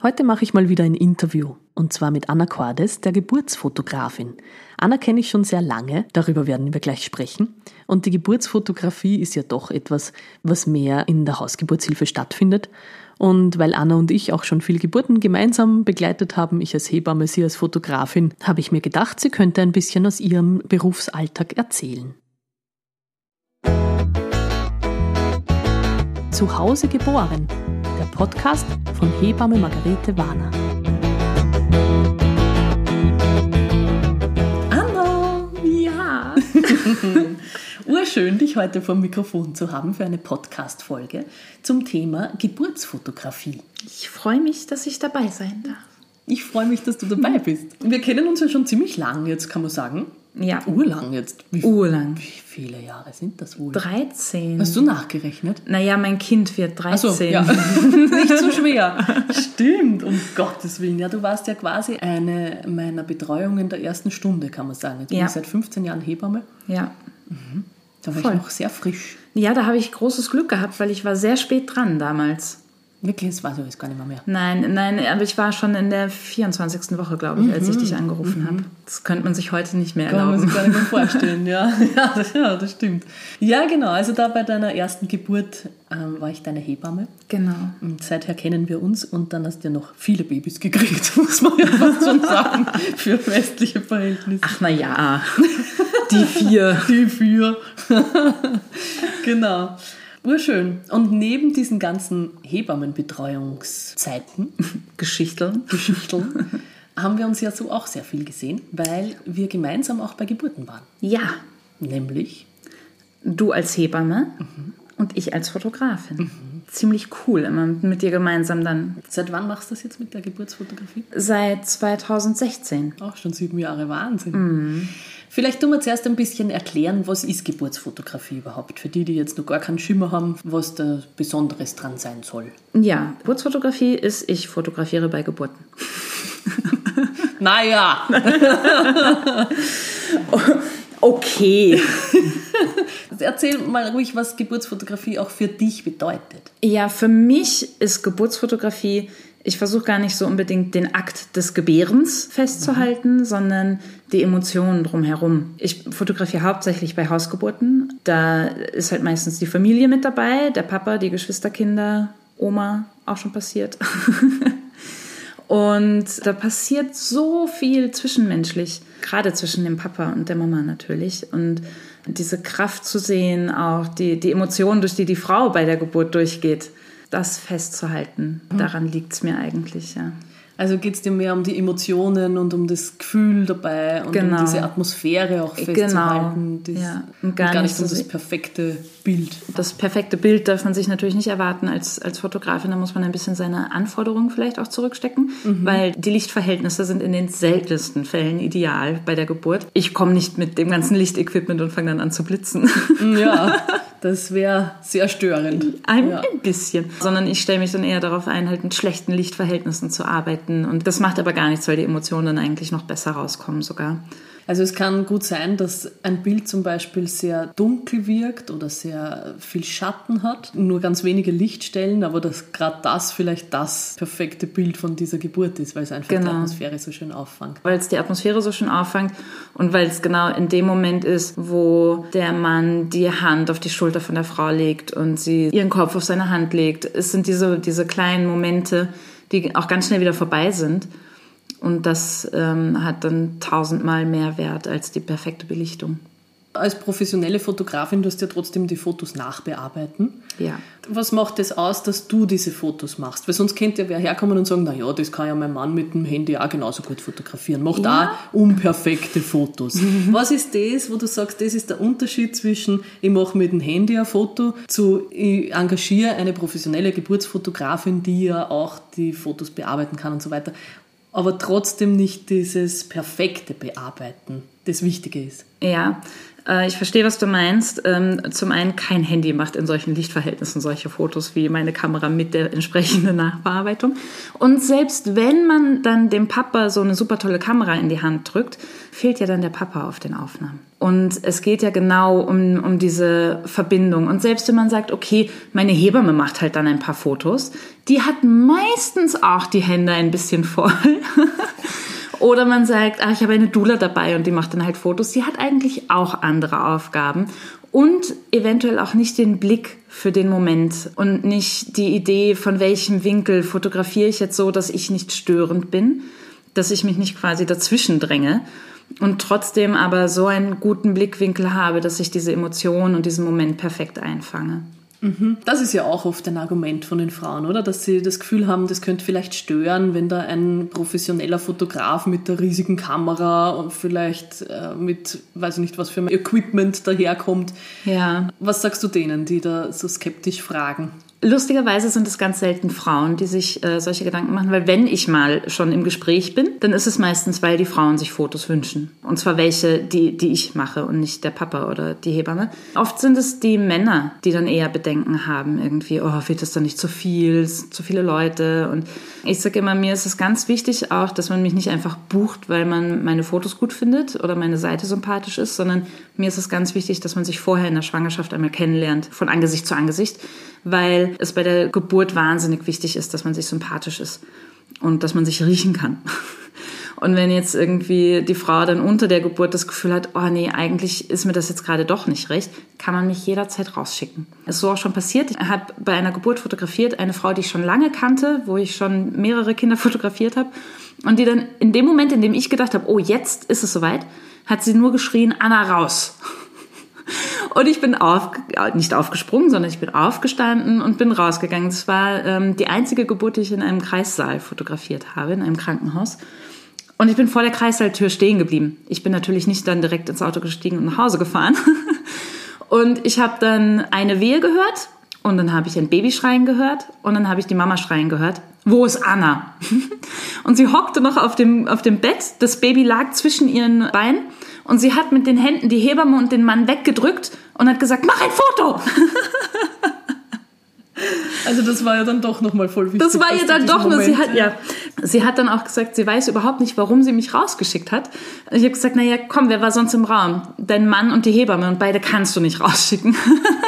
Heute mache ich mal wieder ein Interview und zwar mit Anna Cordes, der Geburtsfotografin. Anna kenne ich schon sehr lange, darüber werden wir gleich sprechen. Und die Geburtsfotografie ist ja doch etwas, was mehr in der Hausgeburtshilfe stattfindet. Und weil Anna und ich auch schon viele Geburten gemeinsam begleitet haben, ich als Hebamme, sie als Fotografin, habe ich mir gedacht, sie könnte ein bisschen aus ihrem Berufsalltag erzählen. Zu Hause geboren der Podcast von Hebamme Margarete Warner. Hallo, ja. Urschön, dich heute vor dem Mikrofon zu haben für eine Podcast-Folge zum Thema Geburtsfotografie. Ich freue mich, dass ich dabei sein darf. Ich freue mich, dass du dabei bist. Wir kennen uns ja schon ziemlich lang jetzt, kann man sagen. Ja. Urlang jetzt. Wie, Urlang. Wie viele Jahre sind das wohl? 13. Hast du nachgerechnet? Naja, mein Kind wird 13. Ach so, ja. Nicht so schwer. Stimmt, um Gottes Willen. Ja, du warst ja quasi eine meiner Betreuungen der ersten Stunde, kann man sagen. Jetzt bin ich seit 15 Jahren Hebamme. Ja. Mhm. Da war Voll. ich noch sehr frisch. Ja, da habe ich großes Glück gehabt, weil ich war sehr spät dran damals. Wirklich, das weiß ich jetzt gar nicht mehr, mehr. Nein, nein, aber ich war schon in der 24. Woche, glaube ich, mhm. als ich dich angerufen mhm. habe. Das könnte man sich heute nicht mehr erlauben. Kann man sich gar nicht mehr vorstellen, ja. Ja das, ja, das stimmt. Ja, genau. Also da bei deiner ersten Geburt ähm, war ich deine Hebamme. Genau. Und seither kennen wir uns und dann hast du ja noch viele Babys gekriegt, muss man ja fast schon sagen, für westliche Verhältnisse. Ach na ja, die vier. Die vier. genau. Urschön. Und neben diesen ganzen Hebammenbetreuungszeiten, Geschichteln, Geschichteln haben wir uns ja so auch sehr viel gesehen, weil wir gemeinsam auch bei Geburten waren. Ja. Nämlich? Du als Hebamme mhm. und ich als Fotografin. Mhm. Ziemlich cool, immer mit dir gemeinsam dann. Seit wann machst du das jetzt mit der Geburtsfotografie? Seit 2016. Auch schon sieben Jahre, Wahnsinn. Mhm. Vielleicht tun wir zuerst ein bisschen erklären, was ist Geburtsfotografie überhaupt? Für die, die jetzt noch gar keinen Schimmer haben, was da Besonderes dran sein soll. Ja, Geburtsfotografie ist, ich fotografiere bei Geburten. naja. okay. Erzähl mal ruhig, was Geburtsfotografie auch für dich bedeutet. Ja, für mich ist Geburtsfotografie ich versuche gar nicht so unbedingt den Akt des Gebärens festzuhalten, mhm. sondern die Emotionen drumherum. Ich fotografiere hauptsächlich bei Hausgeburten. Da ist halt meistens die Familie mit dabei, der Papa, die Geschwisterkinder, Oma, auch schon passiert. und da passiert so viel zwischenmenschlich, gerade zwischen dem Papa und der Mama natürlich. Und diese Kraft zu sehen, auch die, die Emotionen, durch die die Frau bei der Geburt durchgeht das festzuhalten. Mhm. Daran liegt es mir eigentlich, ja. Also geht es dir mehr um die Emotionen und um das Gefühl dabei und genau. um diese Atmosphäre auch genau. festzuhalten. Genau. ja. Und gar, und gar nicht um das perfekte Bild. Das perfekte Bild darf man sich natürlich nicht erwarten als, als Fotografin. Da muss man ein bisschen seine Anforderungen vielleicht auch zurückstecken, mhm. weil die Lichtverhältnisse sind in den seltensten Fällen ideal bei der Geburt. Ich komme nicht mit dem ganzen Lichtequipment und fange dann an zu blitzen. Ja, das wäre sehr störend. Ein, ja. ein bisschen. Sondern ich stelle mich dann eher darauf ein, halt mit schlechten Lichtverhältnissen zu arbeiten. Und das macht aber gar nichts, weil die Emotionen dann eigentlich noch besser rauskommen sogar. Also es kann gut sein, dass ein Bild zum Beispiel sehr dunkel wirkt oder sehr viel Schatten hat, nur ganz wenige Lichtstellen, aber dass gerade das vielleicht das perfekte Bild von dieser Geburt ist, weil es einfach genau. die Atmosphäre so schön auffängt. Weil es die Atmosphäre so schön auffängt und weil es genau in dem Moment ist, wo der Mann die Hand auf die Schulter von der Frau legt und sie ihren Kopf auf seine Hand legt. Es sind diese, diese kleinen Momente, die auch ganz schnell wieder vorbei sind. Und das ähm, hat dann tausendmal mehr Wert als die perfekte Belichtung. Als professionelle Fotografin, du hast ja trotzdem die Fotos nachbearbeiten. Ja. Was macht es das aus, dass du diese Fotos machst? Weil sonst könnte ja wer herkommen und sagen, naja, das kann ja mein Mann mit dem Handy auch genauso gut fotografieren. Macht ja. auch unperfekte Fotos. Was ist das, wo du sagst, das ist der Unterschied zwischen, ich mache mit dem Handy ein Foto, zu, ich engagiere eine professionelle Geburtsfotografin, die ja auch die Fotos bearbeiten kann und so weiter aber trotzdem nicht dieses perfekte Bearbeiten, das Wichtige ist. Ja, äh, ich verstehe, was du meinst. Ähm, zum einen, kein Handy macht in solchen Lichtverhältnissen solche Fotos wie meine Kamera mit der entsprechenden Nachbearbeitung. Und selbst wenn man dann dem Papa so eine super tolle Kamera in die Hand drückt, fehlt ja dann der Papa auf den Aufnahmen. Und es geht ja genau um, um diese Verbindung. Und selbst wenn man sagt, okay, meine Hebamme macht halt dann ein paar Fotos, die hat meistens auch die Hände ein bisschen voll. Oder man sagt, ach, ich habe eine Dula dabei und die macht dann halt Fotos. Die hat eigentlich auch andere Aufgaben und eventuell auch nicht den Blick für den Moment und nicht die Idee, von welchem Winkel fotografiere ich jetzt so, dass ich nicht störend bin, dass ich mich nicht quasi dazwischen dränge und trotzdem aber so einen guten Blickwinkel habe, dass ich diese Emotion und diesen Moment perfekt einfange. Mhm. Das ist ja auch oft ein Argument von den Frauen, oder? Dass sie das Gefühl haben, das könnte vielleicht stören, wenn da ein professioneller Fotograf mit der riesigen Kamera und vielleicht äh, mit, weiß ich nicht, was für ein Equipment daherkommt. Ja. Was sagst du denen, die da so skeptisch fragen? Lustigerweise sind es ganz selten Frauen, die sich äh, solche Gedanken machen, weil wenn ich mal schon im Gespräch bin, dann ist es meistens, weil die Frauen sich Fotos wünschen. Und zwar welche, die, die ich mache und nicht der Papa oder die Hebamme. Oft sind es die Männer, die dann eher Bedenken haben, irgendwie, oh, wird das dann nicht zu viel, zu viele Leute. Und ich sage immer, mir ist es ganz wichtig auch, dass man mich nicht einfach bucht, weil man meine Fotos gut findet oder meine Seite sympathisch ist, sondern mir ist es ganz wichtig, dass man sich vorher in der Schwangerschaft einmal kennenlernt, von Angesicht zu Angesicht weil es bei der Geburt wahnsinnig wichtig ist, dass man sich sympathisch ist und dass man sich riechen kann. Und wenn jetzt irgendwie die Frau dann unter der Geburt das Gefühl hat, oh nee, eigentlich ist mir das jetzt gerade doch nicht recht, kann man mich jederzeit rausschicken. Das ist so auch schon passiert. Ich habe bei einer Geburt fotografiert, eine Frau, die ich schon lange kannte, wo ich schon mehrere Kinder fotografiert habe. Und die dann in dem Moment, in dem ich gedacht habe, oh, jetzt ist es soweit, hat sie nur geschrien, Anna, raus. Und ich bin auf, nicht aufgesprungen, sondern ich bin aufgestanden und bin rausgegangen. Das war ähm, die einzige Geburt, die ich in einem Kreissaal fotografiert habe, in einem Krankenhaus. Und ich bin vor der Kreissaaltür stehen geblieben. Ich bin natürlich nicht dann direkt ins Auto gestiegen und nach Hause gefahren. Und ich habe dann eine Wehe gehört und dann habe ich ein Baby schreien gehört und dann habe ich die Mama schreien gehört. Wo ist Anna? Und sie hockte noch auf dem, auf dem Bett. Das Baby lag zwischen ihren Beinen und sie hat mit den Händen die Hebamme und den Mann weggedrückt und hat gesagt, mach ein Foto! Also das war ja dann doch nochmal voll wichtig. Das war ihr dann doch nur, sie hat, ja. Sie hat dann auch gesagt, sie weiß überhaupt nicht, warum sie mich rausgeschickt hat. Ich habe gesagt, naja, komm, wer war sonst im Raum? Dein Mann und die Hebamme und beide kannst du nicht rausschicken.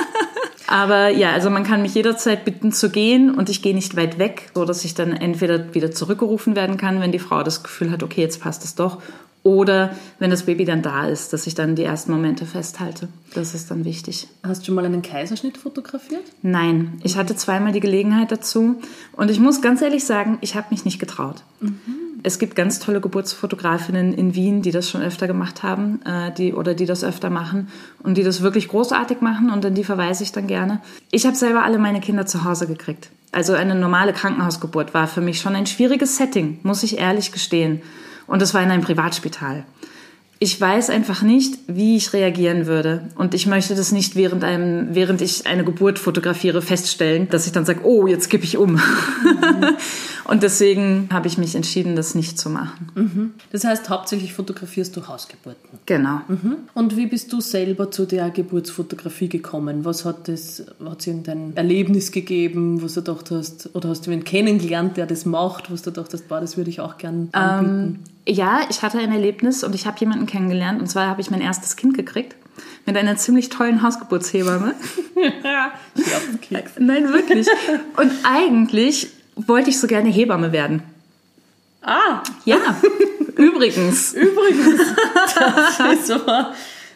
Aber ja, also man kann mich jederzeit bitten zu gehen und ich gehe nicht weit weg, so dass ich dann entweder wieder zurückgerufen werden kann, wenn die Frau das Gefühl hat, okay, jetzt passt es doch, oder wenn das Baby dann da ist, dass ich dann die ersten Momente festhalte. Das ist dann wichtig. Hast du schon mal einen Kaiserschnitt fotografiert? Nein, ich hatte zweimal die Gelegenheit dazu. Und ich muss ganz ehrlich sagen, ich habe mich nicht getraut. Mhm. Es gibt ganz tolle Geburtsfotografinnen in Wien, die das schon öfter gemacht haben äh, die, oder die das öfter machen und die das wirklich großartig machen und an die verweise ich dann gerne. Ich habe selber alle meine Kinder zu Hause gekriegt. Also eine normale Krankenhausgeburt war für mich schon ein schwieriges Setting, muss ich ehrlich gestehen. Und das war in einem Privatspital. Ich weiß einfach nicht, wie ich reagieren würde. Und ich möchte das nicht während, einem, während ich eine Geburt fotografiere feststellen, dass ich dann sage, oh, jetzt kippe ich um. Mhm. und deswegen habe ich mich entschieden, das nicht zu machen. Mhm. Das heißt, hauptsächlich fotografierst du Hausgeburten. Genau. Mhm. Und wie bist du selber zu der Geburtsfotografie gekommen? Was hat es hat irgendein Erlebnis gegeben, was du gedacht hast, oder hast du einen kennengelernt, der das macht, was du gedacht hast, boah, das würde ich auch gerne anbieten? Ähm, ja, ich hatte ein Erlebnis und ich habe jemanden kennengelernt. Und zwar habe ich mein erstes Kind gekriegt mit einer ziemlich tollen Hausgeburtshebamme. ja, Nein, wirklich. Und eigentlich wollte ich so gerne Hebamme werden. Ah. Ja, übrigens. Übrigens. Das ist das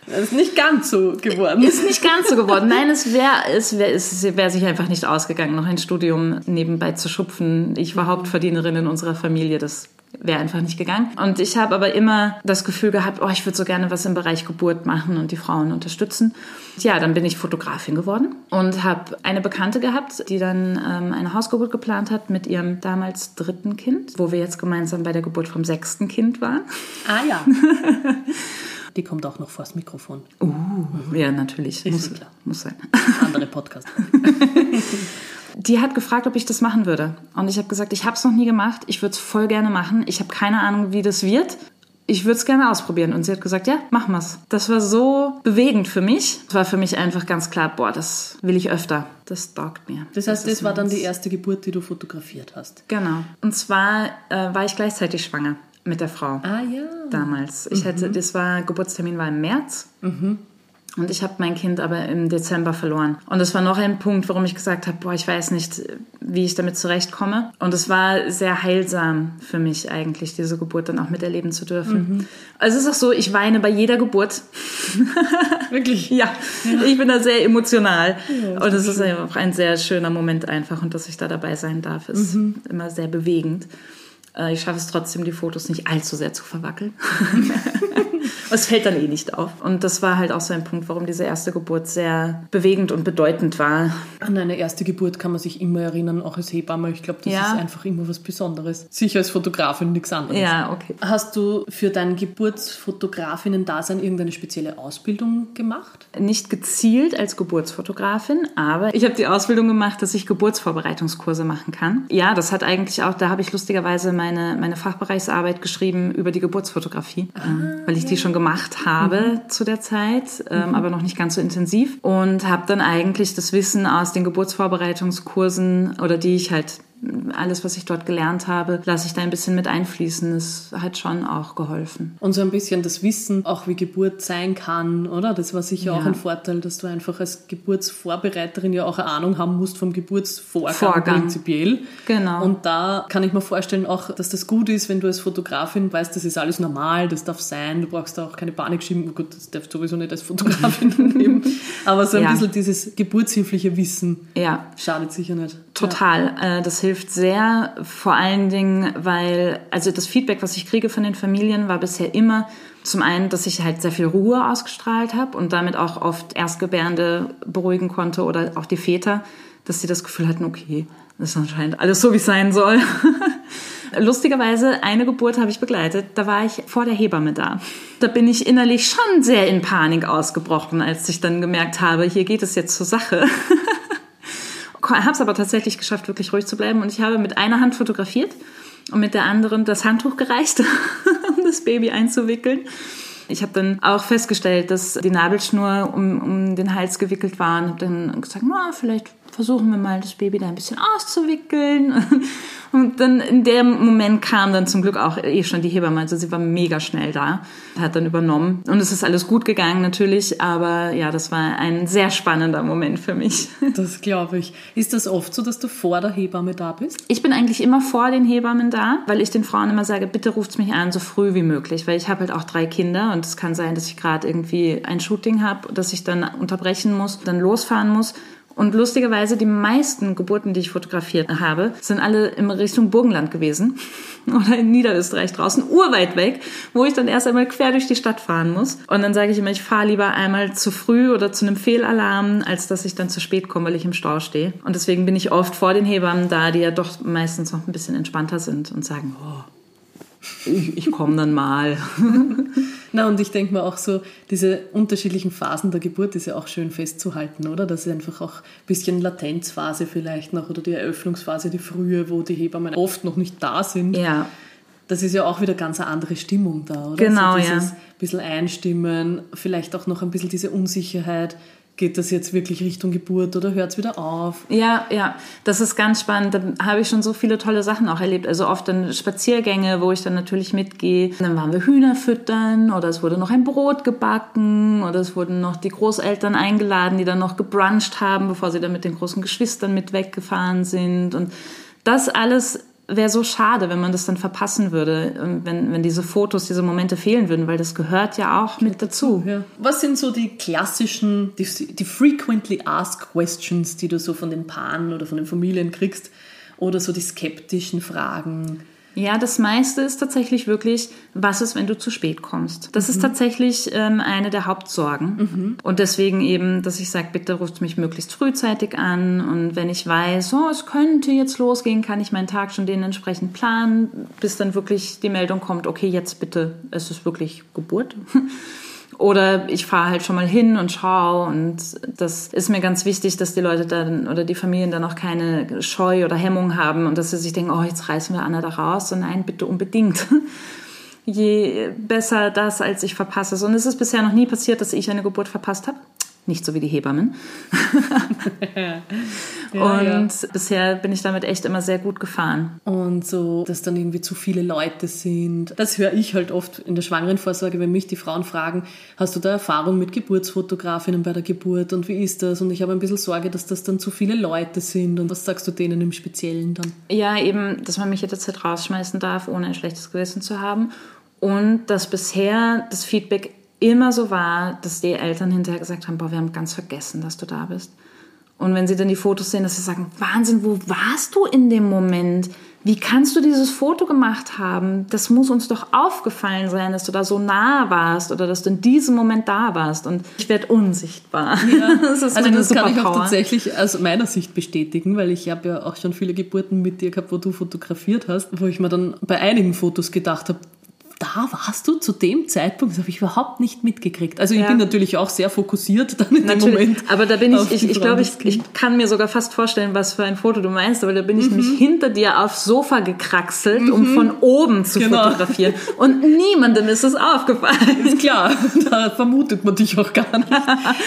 ist nicht ganz so geworden. Ist nicht ganz so geworden. Nein, es wäre es wär, es wär sich einfach nicht ausgegangen, noch ein Studium nebenbei zu schupfen. Ich war Hauptverdienerin in unserer Familie. Das wäre einfach nicht gegangen. Und ich habe aber immer das Gefühl gehabt, oh, ich würde so gerne was im Bereich Geburt machen und die Frauen unterstützen. Ja, dann bin ich Fotografin geworden und habe eine Bekannte gehabt, die dann ähm, eine Hausgeburt geplant hat mit ihrem damals dritten Kind, wo wir jetzt gemeinsam bei der Geburt vom sechsten Kind waren. Ah ja. Die kommt auch noch vors Mikrofon. Uh, mhm. Ja, natürlich. Ist muss, klar. muss sein. Andere Podcast. die hat gefragt, ob ich das machen würde. Und ich habe gesagt, ich habe es noch nie gemacht. Ich würde es voll gerne machen. Ich habe keine Ahnung, wie das wird. ich würde es gerne ausprobieren. Und sie hat gesagt, ja, machen wir's. Das war so bewegend für mich. Es war für mich einfach ganz klar, boah, das will ich öfter. Das taugt mir. Das heißt, das, das war dann die erste Geburt, die du fotografiert hast? Genau. Und zwar äh, war ich gleichzeitig schwanger mit der Frau. Ah ja. Damals. Ich mhm. hätte, das war, Geburtstermin war im März. Mhm. Und ich habe mein Kind aber im Dezember verloren. Und das war noch ein Punkt, warum ich gesagt habe, boah, ich weiß nicht, wie ich damit zurechtkomme. Und es war sehr heilsam für mich eigentlich, diese Geburt dann auch miterleben zu dürfen. Mhm. Also es ist auch so, ich weine bei jeder Geburt. Wirklich? ja. ja. Ich bin da sehr emotional. Ja, und es ist auch ein sehr schöner Moment einfach. Und dass ich da dabei sein darf, ist mhm. immer sehr bewegend. Äh, ich schaffe es trotzdem, die Fotos nicht allzu sehr zu verwackeln. es fällt dann eh nicht auf. Und das war halt auch so ein Punkt, warum diese erste Geburt sehr bewegend und bedeutend war. An eine erste Geburt kann man sich immer erinnern, auch als Hebamme. Ich glaube, das ja. ist einfach immer was Besonderes. Sicher als Fotografin nichts anderes. Ja, okay. Hast du für dein Geburtsfotografinnen-Dasein irgendeine spezielle Ausbildung gemacht? Nicht gezielt als Geburtsfotografin, aber ich habe die Ausbildung gemacht, dass ich Geburtsvorbereitungskurse machen kann. Ja, das hat eigentlich auch, da habe ich lustigerweise meine, meine Fachbereichsarbeit geschrieben über die Geburtsfotografie, ah, äh, weil ich ja. die schon gemacht habe mhm. zu der Zeit, ähm, mhm. aber noch nicht ganz so intensiv. Und habe dann eigentlich das Wissen aus den Geburtsvorbereitungskursen oder die ich halt alles, was ich dort gelernt habe, lasse ich da ein bisschen mit einfließen. Das hat schon auch geholfen. Und so ein bisschen das Wissen, auch wie Geburt sein kann, oder? Das war sicher ja. auch ein Vorteil, dass du einfach als Geburtsvorbereiterin ja auch eine Ahnung haben musst vom Geburtsvorgang Vorgang. prinzipiell. Genau. Und da kann ich mir vorstellen auch, dass das gut ist, wenn du als Fotografin weißt, das ist alles normal, das darf sein, du brauchst da auch keine Panik schieben. Oh gut, das darfst du sowieso nicht als Fotografin nehmen. Aber so ein ja. bisschen dieses geburtshilfliche Wissen ja. schadet sicher nicht. Total. Ja. Äh, das hilft sehr, vor allen Dingen, weil, also das Feedback, was ich kriege von den Familien, war bisher immer zum einen, dass ich halt sehr viel Ruhe ausgestrahlt habe und damit auch oft Erstgebärende beruhigen konnte oder auch die Väter, dass sie das Gefühl hatten, okay, das ist anscheinend alles so, wie es sein soll. Lustigerweise, eine Geburt habe ich begleitet, da war ich vor der Hebamme da. Da bin ich innerlich schon sehr in Panik ausgebrochen, als ich dann gemerkt habe, hier geht es jetzt zur Sache. habe es aber tatsächlich geschafft, wirklich ruhig zu bleiben. Und ich habe mit einer Hand fotografiert und mit der anderen das Handtuch gereicht, um das Baby einzuwickeln. Ich habe dann auch festgestellt, dass die Nabelschnur um, um den Hals gewickelt war und habe dann gesagt, na, vielleicht versuchen wir mal, das Baby da ein bisschen auszuwickeln. Und dann in dem Moment kam dann zum Glück auch eh schon die Hebamme, also sie war mega schnell da, hat dann übernommen. Und es ist alles gut gegangen natürlich, aber ja, das war ein sehr spannender Moment für mich. Das glaube ich. Ist das oft so, dass du vor der Hebamme da bist? Ich bin eigentlich immer vor den Hebammen da, weil ich den Frauen immer sage, bitte ruft mich an, so früh wie möglich, weil ich habe halt auch drei Kinder und es kann sein, dass ich gerade irgendwie ein Shooting habe, dass ich dann unterbrechen muss, dann losfahren muss. Und lustigerweise, die meisten Geburten, die ich fotografiert habe, sind alle in Richtung Burgenland gewesen oder in Niederösterreich draußen, urweit weg, wo ich dann erst einmal quer durch die Stadt fahren muss. Und dann sage ich immer, ich fahre lieber einmal zu früh oder zu einem Fehlalarm, als dass ich dann zu spät komme, weil ich im Stau stehe. Und deswegen bin ich oft vor den Hebammen da, die ja doch meistens noch ein bisschen entspannter sind und sagen, oh, ich, ich komme dann mal. Na, und ich denke mir auch so, diese unterschiedlichen Phasen der Geburt ist ja auch schön festzuhalten, oder? Das ist einfach auch ein bisschen Latenzphase vielleicht noch oder die Eröffnungsphase, die frühe, wo die Hebammen oft noch nicht da sind. Ja. Das ist ja auch wieder ganz eine andere Stimmung da, oder? Genau, also dieses ja. bisschen einstimmen, vielleicht auch noch ein bisschen diese Unsicherheit geht das jetzt wirklich Richtung Geburt oder hört es wieder auf? Ja, ja, das ist ganz spannend. Da habe ich schon so viele tolle Sachen auch erlebt. Also oft dann Spaziergänge, wo ich dann natürlich mitgehe. Dann waren wir Hühner füttern oder es wurde noch ein Brot gebacken oder es wurden noch die Großeltern eingeladen, die dann noch gebruncht haben, bevor sie dann mit den großen Geschwistern mit weggefahren sind. Und das alles wäre so schade, wenn man das dann verpassen würde, ähm, wenn, wenn diese Fotos, diese Momente fehlen würden, weil das gehört ja auch mit dazu. Ja. Was sind so die klassischen, die, die frequently asked questions, die du so von den Paaren oder von den Familien kriegst? Oder so die skeptischen Fragen? Ja, das meiste ist tatsächlich wirklich, was ist, wenn du zu spät kommst? Das mhm. ist tatsächlich ähm, eine der Hauptsorgen. Mhm. Und deswegen eben, dass ich sage, bitte ruft mich möglichst frühzeitig an. Und wenn ich weiß, oh, es könnte jetzt losgehen, kann ich meinen Tag schon dementsprechend planen, bis dann wirklich die Meldung kommt, okay, jetzt bitte, es ist wirklich Geburt. Oder ich fahre halt schon mal hin und schaue und das ist mir ganz wichtig, dass die Leute dann oder die Familien dann auch keine Scheu oder Hemmung haben und dass sie sich denken, oh, jetzt reißen wir Anna da raus. Und nein, bitte unbedingt. je besser das, als ich verpasse. Und es ist bisher noch nie passiert, dass ich eine Geburt verpasst habe. Nicht so wie die Hebammen. ja, und ja. bisher bin ich damit echt immer sehr gut gefahren. Und so, dass dann irgendwie zu viele Leute sind. Das höre ich halt oft in der Schwangerenvorsorge, wenn mich die Frauen fragen, hast du da Erfahrung mit Geburtsfotografinnen bei der Geburt und wie ist das? Und ich habe ein bisschen Sorge, dass das dann zu viele Leute sind. Und was sagst du denen im Speziellen dann? Ja, eben, dass man mich jederzeit rausschmeißen darf, ohne ein schlechtes Gewissen zu haben. Und dass bisher das Feedback immer so war, dass die Eltern hinterher gesagt haben, boah, wir haben ganz vergessen, dass du da bist. Und wenn sie dann die Fotos sehen, dass sie sagen, Wahnsinn, wo warst du in dem Moment? Wie kannst du dieses Foto gemacht haben? Das muss uns doch aufgefallen sein, dass du da so nah warst oder dass du in diesem Moment da warst. Und ich werde unsichtbar. Ja. Das ist also das kann ich auch tatsächlich aus meiner Sicht bestätigen, weil ich habe ja auch schon viele Geburten mit dir gehabt, wo du fotografiert hast, wo ich mir dann bei einigen Fotos gedacht habe, da warst du zu dem Zeitpunkt, das habe ich überhaupt nicht mitgekriegt. Also ich ja. bin natürlich auch sehr fokussiert dann in natürlich, dem Moment. Aber da bin ich, ich, ich glaube, ich, ich kann mir sogar fast vorstellen, was für ein Foto du meinst, aber da bin ich mhm. nämlich hinter dir aufs Sofa gekraxelt, mhm. um von oben zu genau. fotografieren. Und niemandem ist es aufgefallen. Ist klar, da vermutet man dich auch gar nicht.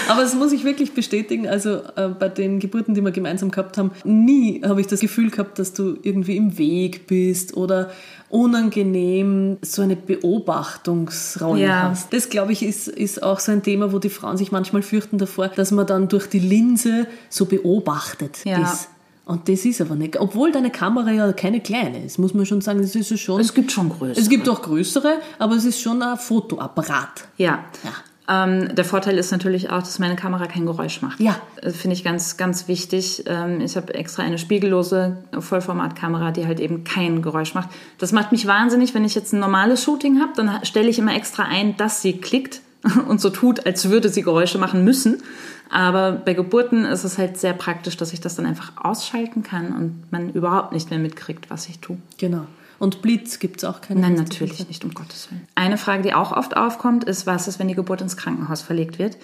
Aber das muss ich wirklich bestätigen, also äh, bei den Geburten, die wir gemeinsam gehabt haben, nie habe ich das Gefühl gehabt, dass du irgendwie im Weg bist oder unangenehm so eine Beobachtungsrolle ja. hast. Das, glaube ich, ist, ist auch so ein Thema, wo die Frauen sich manchmal fürchten davor, dass man dann durch die Linse so beobachtet ja. ist. Und das ist aber nicht. Obwohl deine Kamera ja keine kleine ist, muss man schon sagen, das ist schon. Es gibt schon größere. Es gibt auch größere, aber es ist schon ein Fotoapparat. Ja. ja. Ähm, der Vorteil ist natürlich auch, dass meine Kamera kein Geräusch macht. Ja. Finde ich ganz, ganz wichtig. Ähm, ich habe extra eine spiegellose Vollformatkamera, die halt eben kein Geräusch macht. Das macht mich wahnsinnig, wenn ich jetzt ein normales Shooting habe, dann stelle ich immer extra ein, dass sie klickt und so tut, als würde sie Geräusche machen müssen. Aber bei Geburten ist es halt sehr praktisch, dass ich das dann einfach ausschalten kann und man überhaupt nicht mehr mitkriegt, was ich tue. Genau. Und Blitz gibt es auch keine? Nein, natürlich nicht, um Gottes Willen. Eine Frage, die auch oft aufkommt, ist, was ist, wenn die Geburt ins Krankenhaus verlegt wird?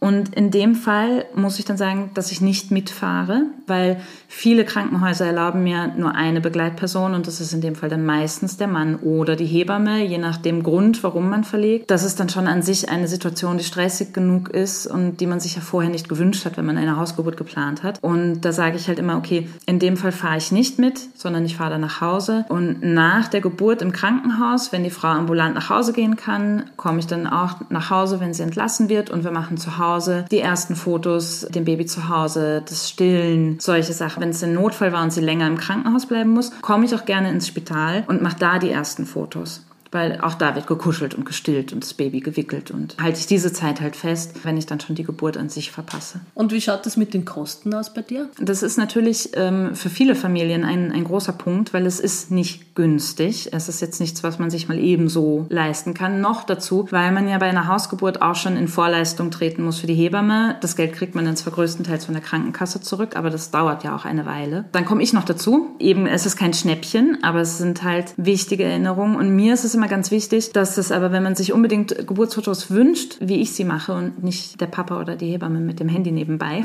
Und in dem Fall muss ich dann sagen, dass ich nicht mitfahre, weil viele Krankenhäuser erlauben mir nur eine Begleitperson und das ist in dem Fall dann meistens der Mann oder die Hebamme, je nach dem Grund, warum man verlegt. Das ist dann schon an sich eine Situation, die stressig genug ist und die man sich ja vorher nicht gewünscht hat, wenn man eine Hausgeburt geplant hat. Und da sage ich halt immer, okay, in dem Fall fahre ich nicht mit, sondern ich fahre dann nach Hause. Und nach der Geburt im Krankenhaus, wenn die Frau ambulant nach Hause gehen kann, komme ich dann auch nach Hause, wenn sie entlassen wird und wir machen zu Hause Hause, die ersten Fotos, dem Baby zu Hause, das Stillen, solche Sachen. Wenn es ein Notfall war und sie länger im Krankenhaus bleiben muss, komme ich auch gerne ins Spital und mache da die ersten Fotos weil auch da wird gekuschelt und gestillt und das Baby gewickelt und halte ich diese Zeit halt fest, wenn ich dann schon die Geburt an sich verpasse. Und wie schaut das mit den Kosten aus bei dir? Das ist natürlich ähm, für viele Familien ein, ein großer Punkt, weil es ist nicht günstig. Es ist jetzt nichts, was man sich mal ebenso leisten kann. Noch dazu, weil man ja bei einer Hausgeburt auch schon in Vorleistung treten muss für die Hebamme. Das Geld kriegt man dann zwar größtenteils von der Krankenkasse zurück, aber das dauert ja auch eine Weile. Dann komme ich noch dazu. Eben, es ist kein Schnäppchen, aber es sind halt wichtige Erinnerungen und mir ist es immer ganz wichtig, dass es aber, wenn man sich unbedingt Geburtsfotos wünscht, wie ich sie mache und nicht der Papa oder die Hebamme mit dem Handy nebenbei,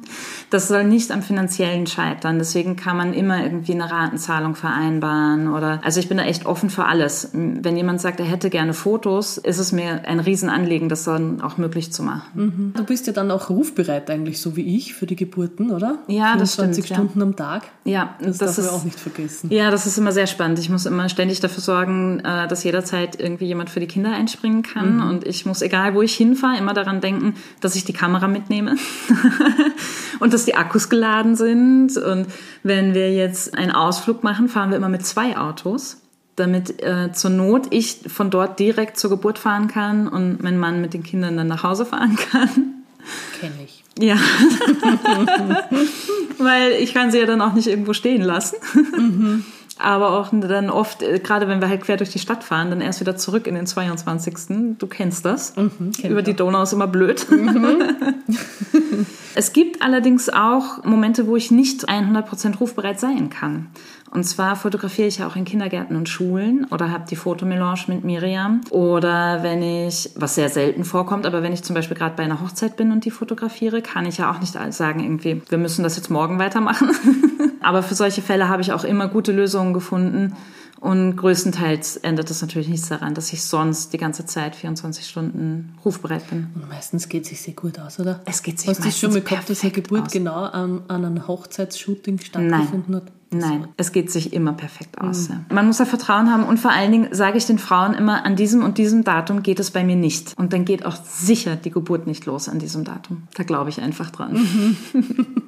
das soll nicht am finanziellen scheitern. Deswegen kann man immer irgendwie eine Ratenzahlung vereinbaren oder, also ich bin da echt offen für alles. Wenn jemand sagt, er hätte gerne Fotos, ist es mir ein Riesenanliegen, das dann auch möglich zu machen. Mhm. Du bist ja dann auch rufbereit eigentlich, so wie ich, für die Geburten, oder? Ja, das stimmt. 20 Stunden ja. am Tag. Ja, das, das darf man auch nicht vergessen. Ja, das ist immer sehr spannend. Ich muss immer ständig dafür sorgen, äh, dass jederzeit irgendwie jemand für die Kinder einspringen kann. Mhm. Und ich muss, egal wo ich hinfahre, immer daran denken, dass ich die Kamera mitnehme und dass die Akkus geladen sind. Und wenn wir jetzt einen Ausflug machen, fahren wir immer mit zwei Autos damit äh, zur Not ich von dort direkt zur Geburt fahren kann und mein Mann mit den Kindern dann nach Hause fahren kann. Kenne ich. Ja. Weil ich kann sie ja dann auch nicht irgendwo stehen lassen. Mhm aber auch dann oft, äh, gerade wenn wir halt quer durch die Stadt fahren, dann erst wieder zurück in den 22. Du kennst das. Mhm, Über die Donau ist immer blöd. Mhm. es gibt allerdings auch Momente, wo ich nicht 100% rufbereit sein kann. Und zwar fotografiere ich ja auch in Kindergärten und Schulen oder habe die Fotomelange mit Miriam. Oder wenn ich, was sehr selten vorkommt, aber wenn ich zum Beispiel gerade bei einer Hochzeit bin und die fotografiere, kann ich ja auch nicht sagen, irgendwie, wir müssen das jetzt morgen weitermachen. Aber für solche Fälle habe ich auch immer gute Lösungen gefunden. Und größtenteils ändert das natürlich nichts daran, dass ich sonst die ganze Zeit 24 Stunden rufbereit bin. Und meistens geht es sich sehr gut aus, oder? Es geht sich Hast du meistens schon mal gehabt, dass eine Geburt aus. genau an, an einem Hochzeitsshooting stattgefunden hat? Nein, es geht sich immer perfekt aus. Ja. Man muss da Vertrauen haben und vor allen Dingen sage ich den Frauen immer, an diesem und diesem Datum geht es bei mir nicht. Und dann geht auch sicher die Geburt nicht los an diesem Datum. Da glaube ich einfach dran. Du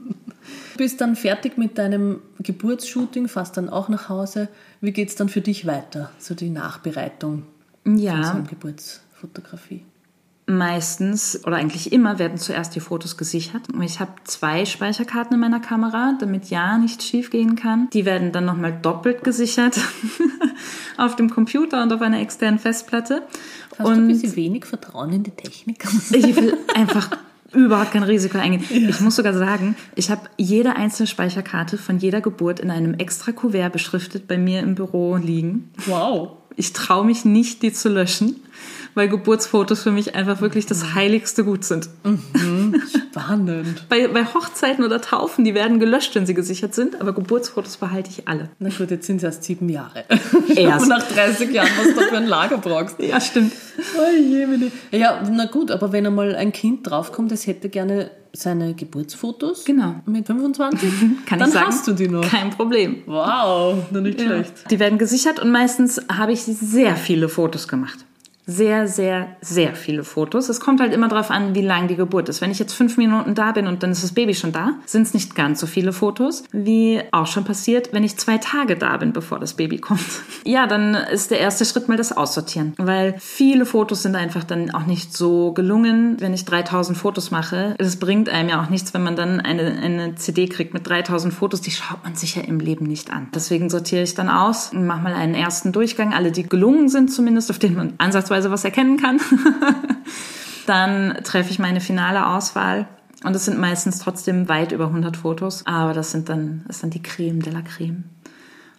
bist dann fertig mit deinem Geburtsshooting, fährst dann auch nach Hause. Wie geht es dann für dich weiter, so die Nachbereitung von Ja, einer Geburtsfotografie? meistens oder eigentlich immer werden zuerst die Fotos gesichert. Ich habe zwei Speicherkarten in meiner Kamera, damit ja nichts schief gehen kann. Die werden dann nochmal doppelt gesichert auf dem Computer und auf einer externen Festplatte. Hast du ein und bisschen wenig Vertrauen in die Technik? Ich will einfach überhaupt kein Risiko eingehen. Ich muss sogar sagen, ich habe jede einzelne Speicherkarte von jeder Geburt in einem extra Kuvert beschriftet bei mir im Büro liegen. Wow. Ich traue mich nicht, die zu löschen, weil Geburtsfotos für mich einfach wirklich das heiligste Gut sind. Spannend. Bei, bei Hochzeiten oder Taufen, die werden gelöscht, wenn sie gesichert sind, aber Geburtsfotos behalte ich alle. Na gut, jetzt sind es erst sieben Jahre. Erst. Nach 30 Jahren, was du für ein Lager brauchst. Ja, stimmt. Oh je. Ja, na gut, aber wenn einmal ein Kind draufkommt, es hätte gerne seine Geburtsfotos Genau. mit 25, Kann dann ich sagen, hast du die noch. Kein Problem. Wow, na nicht schlecht. Die werden gesichert und meistens habe ich sehr viele Fotos gemacht. Sehr, sehr, sehr viele Fotos. Es kommt halt immer darauf an, wie lang die Geburt ist. Wenn ich jetzt fünf Minuten da bin und dann ist das Baby schon da, sind es nicht ganz so viele Fotos, wie auch schon passiert, wenn ich zwei Tage da bin, bevor das Baby kommt. Ja, dann ist der erste Schritt mal das Aussortieren, weil viele Fotos sind einfach dann auch nicht so gelungen, wenn ich 3000 Fotos mache. Es bringt einem ja auch nichts, wenn man dann eine, eine CD kriegt mit 3000 Fotos, die schaut man sich ja im Leben nicht an. Deswegen sortiere ich dann aus und mache mal einen ersten Durchgang, alle die gelungen sind zumindest, auf denen man ansatzweise was erkennen kann. dann treffe ich meine finale Auswahl. Und es sind meistens trotzdem weit über 100 Fotos, aber das sind dann, das ist dann die Creme de la Creme.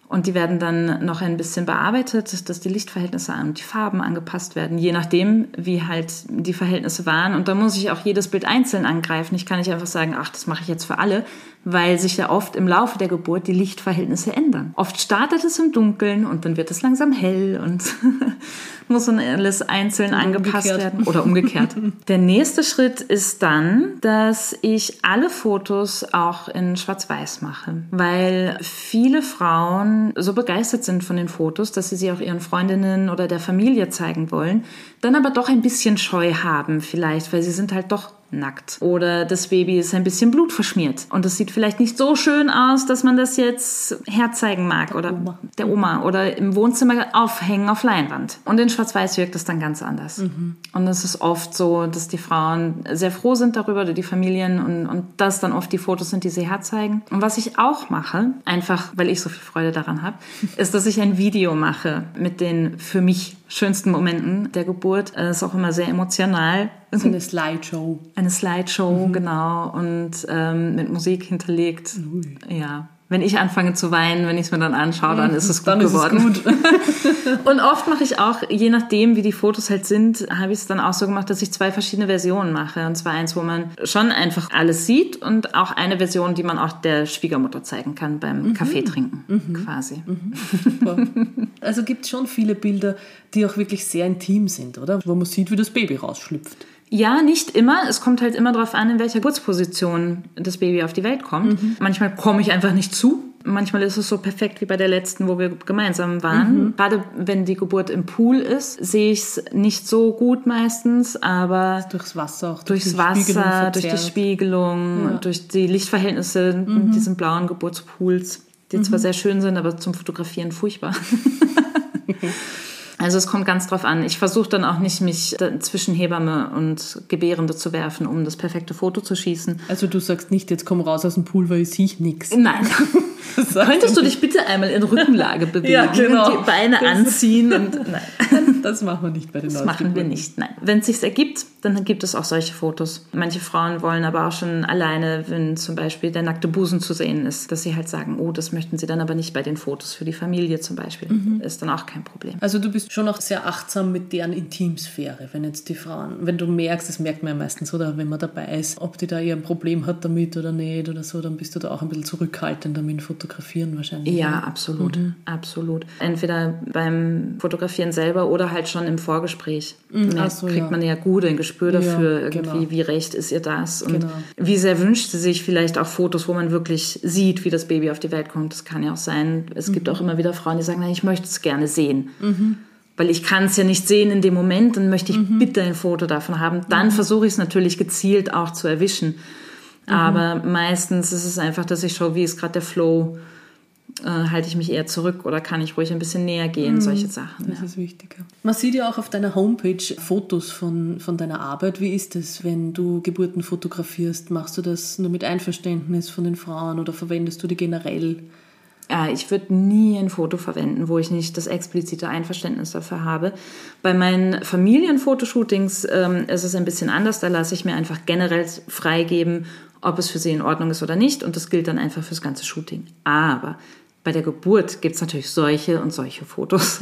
Und die werden dann noch ein bisschen bearbeitet, dass die Lichtverhältnisse und die Farben angepasst werden, je nachdem, wie halt die Verhältnisse waren. Und da muss ich auch jedes Bild einzeln angreifen. Ich kann nicht einfach sagen, ach, das mache ich jetzt für alle, weil sich ja oft im Laufe der Geburt die Lichtverhältnisse ändern. Oft startet es im Dunkeln und dann wird es langsam hell und muss dann alles einzeln angepasst umgekehrt. werden oder umgekehrt. Der nächste Schritt ist dann, dass ich alle Fotos auch in Schwarz-Weiß mache, weil viele Frauen so begeistert sind von den Fotos, dass sie sie auch ihren Freundinnen oder der Familie zeigen wollen, dann aber doch ein bisschen Scheu haben vielleicht, weil sie sind halt doch nackt. Oder das Baby ist ein bisschen blutverschmiert. Und es sieht vielleicht nicht so schön aus, dass man das jetzt herzeigen mag. Oder Oma. der Oma. Oder im Wohnzimmer aufhängen auf Leinwand. Und in Schwarz-Weiß wirkt es dann ganz anders. Und es ist oft so, dass die Frauen sehr froh sind darüber, oder die Familien. Und, und das dann oft die Fotos sind, die sie herzeigen. Und was ich auch mache, einfach weil ich so viel Freude daran habe, ist, dass ich ein Video mache mit den für mich schönsten Momenten der Geburt. Es ist auch immer sehr emotional. So eine Slideshow. Eine Slideshow, genau, und ähm, mit Musik hinterlegt. Ja. Wenn ich anfange zu weinen, wenn ich es mir dann anschaue, dann ist es gut Dann ist es geworden. gut. Und oft mache ich auch, je nachdem, wie die Fotos halt sind, habe ich es dann auch so gemacht, dass ich zwei verschiedene Versionen mache. Und zwar eins, wo man schon einfach alles sieht und auch eine Version, die man auch der Schwiegermutter zeigen kann beim Kaffee trinken, quasi. Also gibt es schon viele Bilder, die auch wirklich sehr intim sind, oder? Wo man sieht, wie das Baby rausschlüpft. Ja, nicht immer. Es kommt halt immer darauf an, in welcher Geburtsposition das Baby auf die Welt kommt. Manchmal komme ich einfach nicht zu. Manchmal ist es so perfekt wie bei der letzten, wo wir gemeinsam waren. Gerade wenn die Geburt im Pool ist, sehe ich es nicht so gut meistens, aber Durchs Wasser auch. durchs die Spiegelung Wasser, durch die. Spiegelung, Ja. durch die Lichtverhältnisse in diesen blauen Geburtspools, die zwar sehr schön sind, aber zum Fotografieren furchtbar. Also es kommt ganz drauf an. Ich versuche dann auch nicht, mich zwischen Hebamme und Gebärende zu werfen, um das perfekte Foto zu schießen. Also du sagst nicht, jetzt komm raus aus dem Pool, weil ich sehe nichts. Nein. Könntest du dich bitte einmal in Rückenlage bewegen, Ja, genau. die Beine anziehen und nein. Das machen wir nicht bei den Das machen wir nicht, nein. Wenn es sich ergibt, dann gibt es auch solche Fotos. Manche Frauen wollen aber auch schon alleine, wenn zum Beispiel der nackte Busen zu sehen ist, dass sie halt sagen, oh, das möchten sie dann aber nicht bei den Fotos für die Familie zum Beispiel. Mhm. Ist dann auch kein Problem. Also du bist schon auch sehr achtsam mit deren Intimsphäre, wenn jetzt die Frauen, wenn du merkst, das merkt man ja meistens, oder wenn man dabei ist, ob die da eher ein Problem hat damit oder nicht oder so, dann bist du da auch ein bisschen zurückhaltender mit dem Fotografieren wahrscheinlich. Ja, absolut, mhm. absolut. Entweder beim Fotografieren selber oder halt schon im Vorgespräch. Mhm, so, kriegt ja. man ja gut ein Gespür dafür, ja, irgendwie, genau. wie recht ist ihr das und genau. wie sehr wünscht sie sich vielleicht auch Fotos, wo man wirklich sieht, wie das Baby auf die Welt kommt. Das kann ja auch sein. Es mhm. gibt auch immer wieder Frauen, die sagen, nein, ich möchte es gerne sehen. Mhm. Weil ich kann es ja nicht sehen in dem Moment, dann möchte ich mhm. bitte ein Foto davon haben. Dann mhm. versuche ich es natürlich gezielt auch zu erwischen. Aber meistens ist es einfach, dass ich schaue, wie ist gerade der Flow äh, halte ich mich eher zurück oder kann ich ruhig ein bisschen näher gehen, mhm, solche Sachen. Das ja. ist wichtiger. Man sieht ja auch auf deiner Homepage Fotos von, von deiner Arbeit. Wie ist es, wenn du Geburten fotografierst? Machst du das nur mit Einverständnis von den Frauen oder verwendest du die generell? Ja, ich würde nie ein Foto verwenden, wo ich nicht das explizite Einverständnis dafür habe. Bei meinen Familienfotoshootings ähm, ist es ein bisschen anders. Da lasse ich mir einfach generell freigeben, ob es für sie in Ordnung ist oder nicht. Und das gilt dann einfach fürs ganze Shooting. Aber bei der Geburt gibt es natürlich solche und solche Fotos.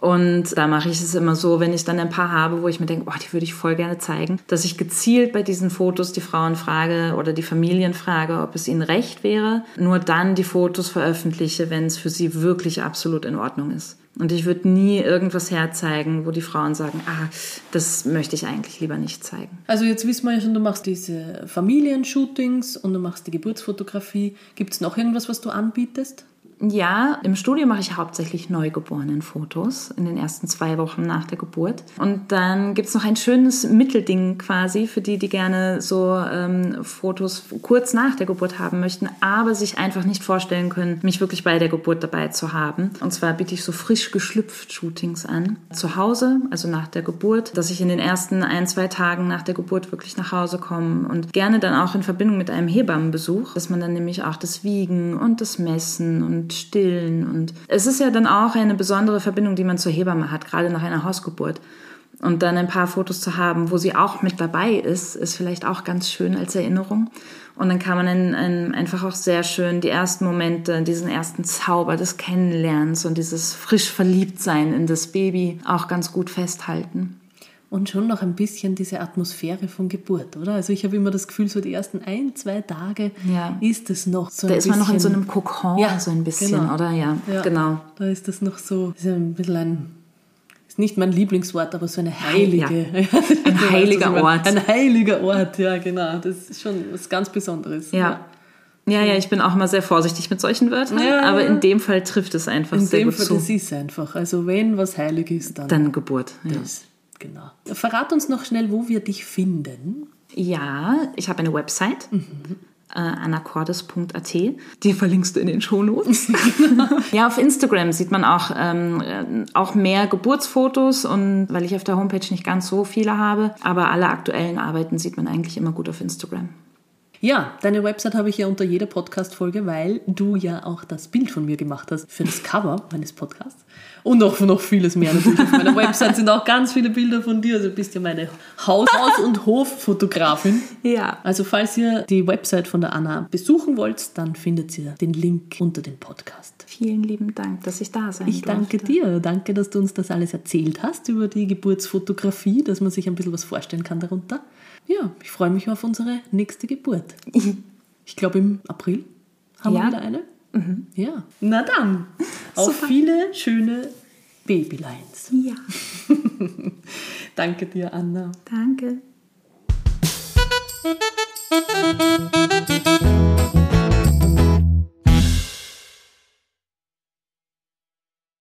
Und da mache ich es immer so, wenn ich dann ein paar habe, wo ich mir denke, oh, die würde ich voll gerne zeigen, dass ich gezielt bei diesen Fotos die Frauen frage oder die Familien frage, ob es ihnen recht wäre. Nur dann die Fotos veröffentliche, wenn es für sie wirklich absolut in Ordnung ist. Und ich würde nie irgendwas herzeigen, wo die Frauen sagen, ah, das möchte ich eigentlich lieber nicht zeigen. Also jetzt wissen wir ja schon, du machst diese Familienshootings und du machst die Geburtsfotografie. Gibt es noch irgendwas, was du anbietest? Ja, im Studio mache ich hauptsächlich Neugeborenen-Fotos in den ersten zwei Wochen nach der Geburt. Und dann gibt es noch ein schönes Mittelding quasi für die, die gerne so ähm, Fotos kurz nach der Geburt haben möchten, aber sich einfach nicht vorstellen können, mich wirklich bei der Geburt dabei zu haben. Und zwar biete ich so frisch geschlüpft Shootings an. Zu Hause, also nach der Geburt, dass ich in den ersten ein, zwei Tagen nach der Geburt wirklich nach Hause komme und gerne dann auch in Verbindung mit einem Hebammenbesuch, dass man dann nämlich auch das Wiegen und das Messen und Stillen. Und es ist ja dann auch eine besondere Verbindung, die man zur Hebamme hat, gerade nach einer Hausgeburt. Und dann ein paar Fotos zu haben, wo sie auch mit dabei ist, ist vielleicht auch ganz schön als Erinnerung. Und dann kann man in, in einfach auch sehr schön die ersten Momente, diesen ersten Zauber des Kennenlernens und dieses frisch Verliebtsein in das Baby auch ganz gut festhalten und schon noch ein bisschen diese Atmosphäre von Geburt, oder? Also ich habe immer das Gefühl, so die ersten ein, zwei Tage ja. ist es noch so ein Da ist man noch in so einem Kokon, ja, so ein bisschen, genau. oder? Ja, ja, genau. Da ist das noch so, ist ein bisschen ein, ist nicht mein Lieblingswort, aber so eine heilige. Ja. Ein heiliger Ort. Ein heiliger Ort, ja, genau. Das ist schon was ganz Besonderes. ja. Ja, ja, ich bin auch immer sehr vorsichtig mit solchen Wörtern, ja, aber in dem Fall trifft es einfach in sehr gut Fall, zu. Das ist einfach. Also wenn was heilig ist, dann, dann Geburt. Ja. Das genau. Verrat uns noch schnell, wo wir dich finden. Ja, ich habe eine Website. Mhm. Äh, anacordes.at. Die verlinkst du in den Shownotes. ja, auf Instagram sieht man auch, ähm, äh, auch mehr Geburtsfotos und weil ich auf der Homepage nicht ganz so viele habe, aber alle aktuellen Arbeiten sieht man eigentlich immer gut auf Instagram. Ja, deine Website habe ich ja unter jeder Podcast-Folge, weil du ja auch das Bild von mir gemacht hast für das Cover meines Podcasts. Und auch noch vieles mehr natürlich. Auf meiner Website sind auch ganz viele Bilder von dir. Also du bist ja meine Haus-, und Hoffotografin. Ja. Also falls ihr die Website von der Anna besuchen wollt, dann findet ihr den Link unter dem Podcast. Vielen lieben Dank, dass ich da sein Ich danke durfte. dir. Danke, dass du uns das alles erzählt hast über die Geburtsfotografie, dass man sich ein bisschen was vorstellen kann darunter. Ja, ich freue mich auf unsere nächste Geburt. Ich glaube, im April haben ja. wir wieder eine. Mhm. Ja. Na dann, auf Super. viele schöne Babylines. Ja. Danke dir, Anna. Danke.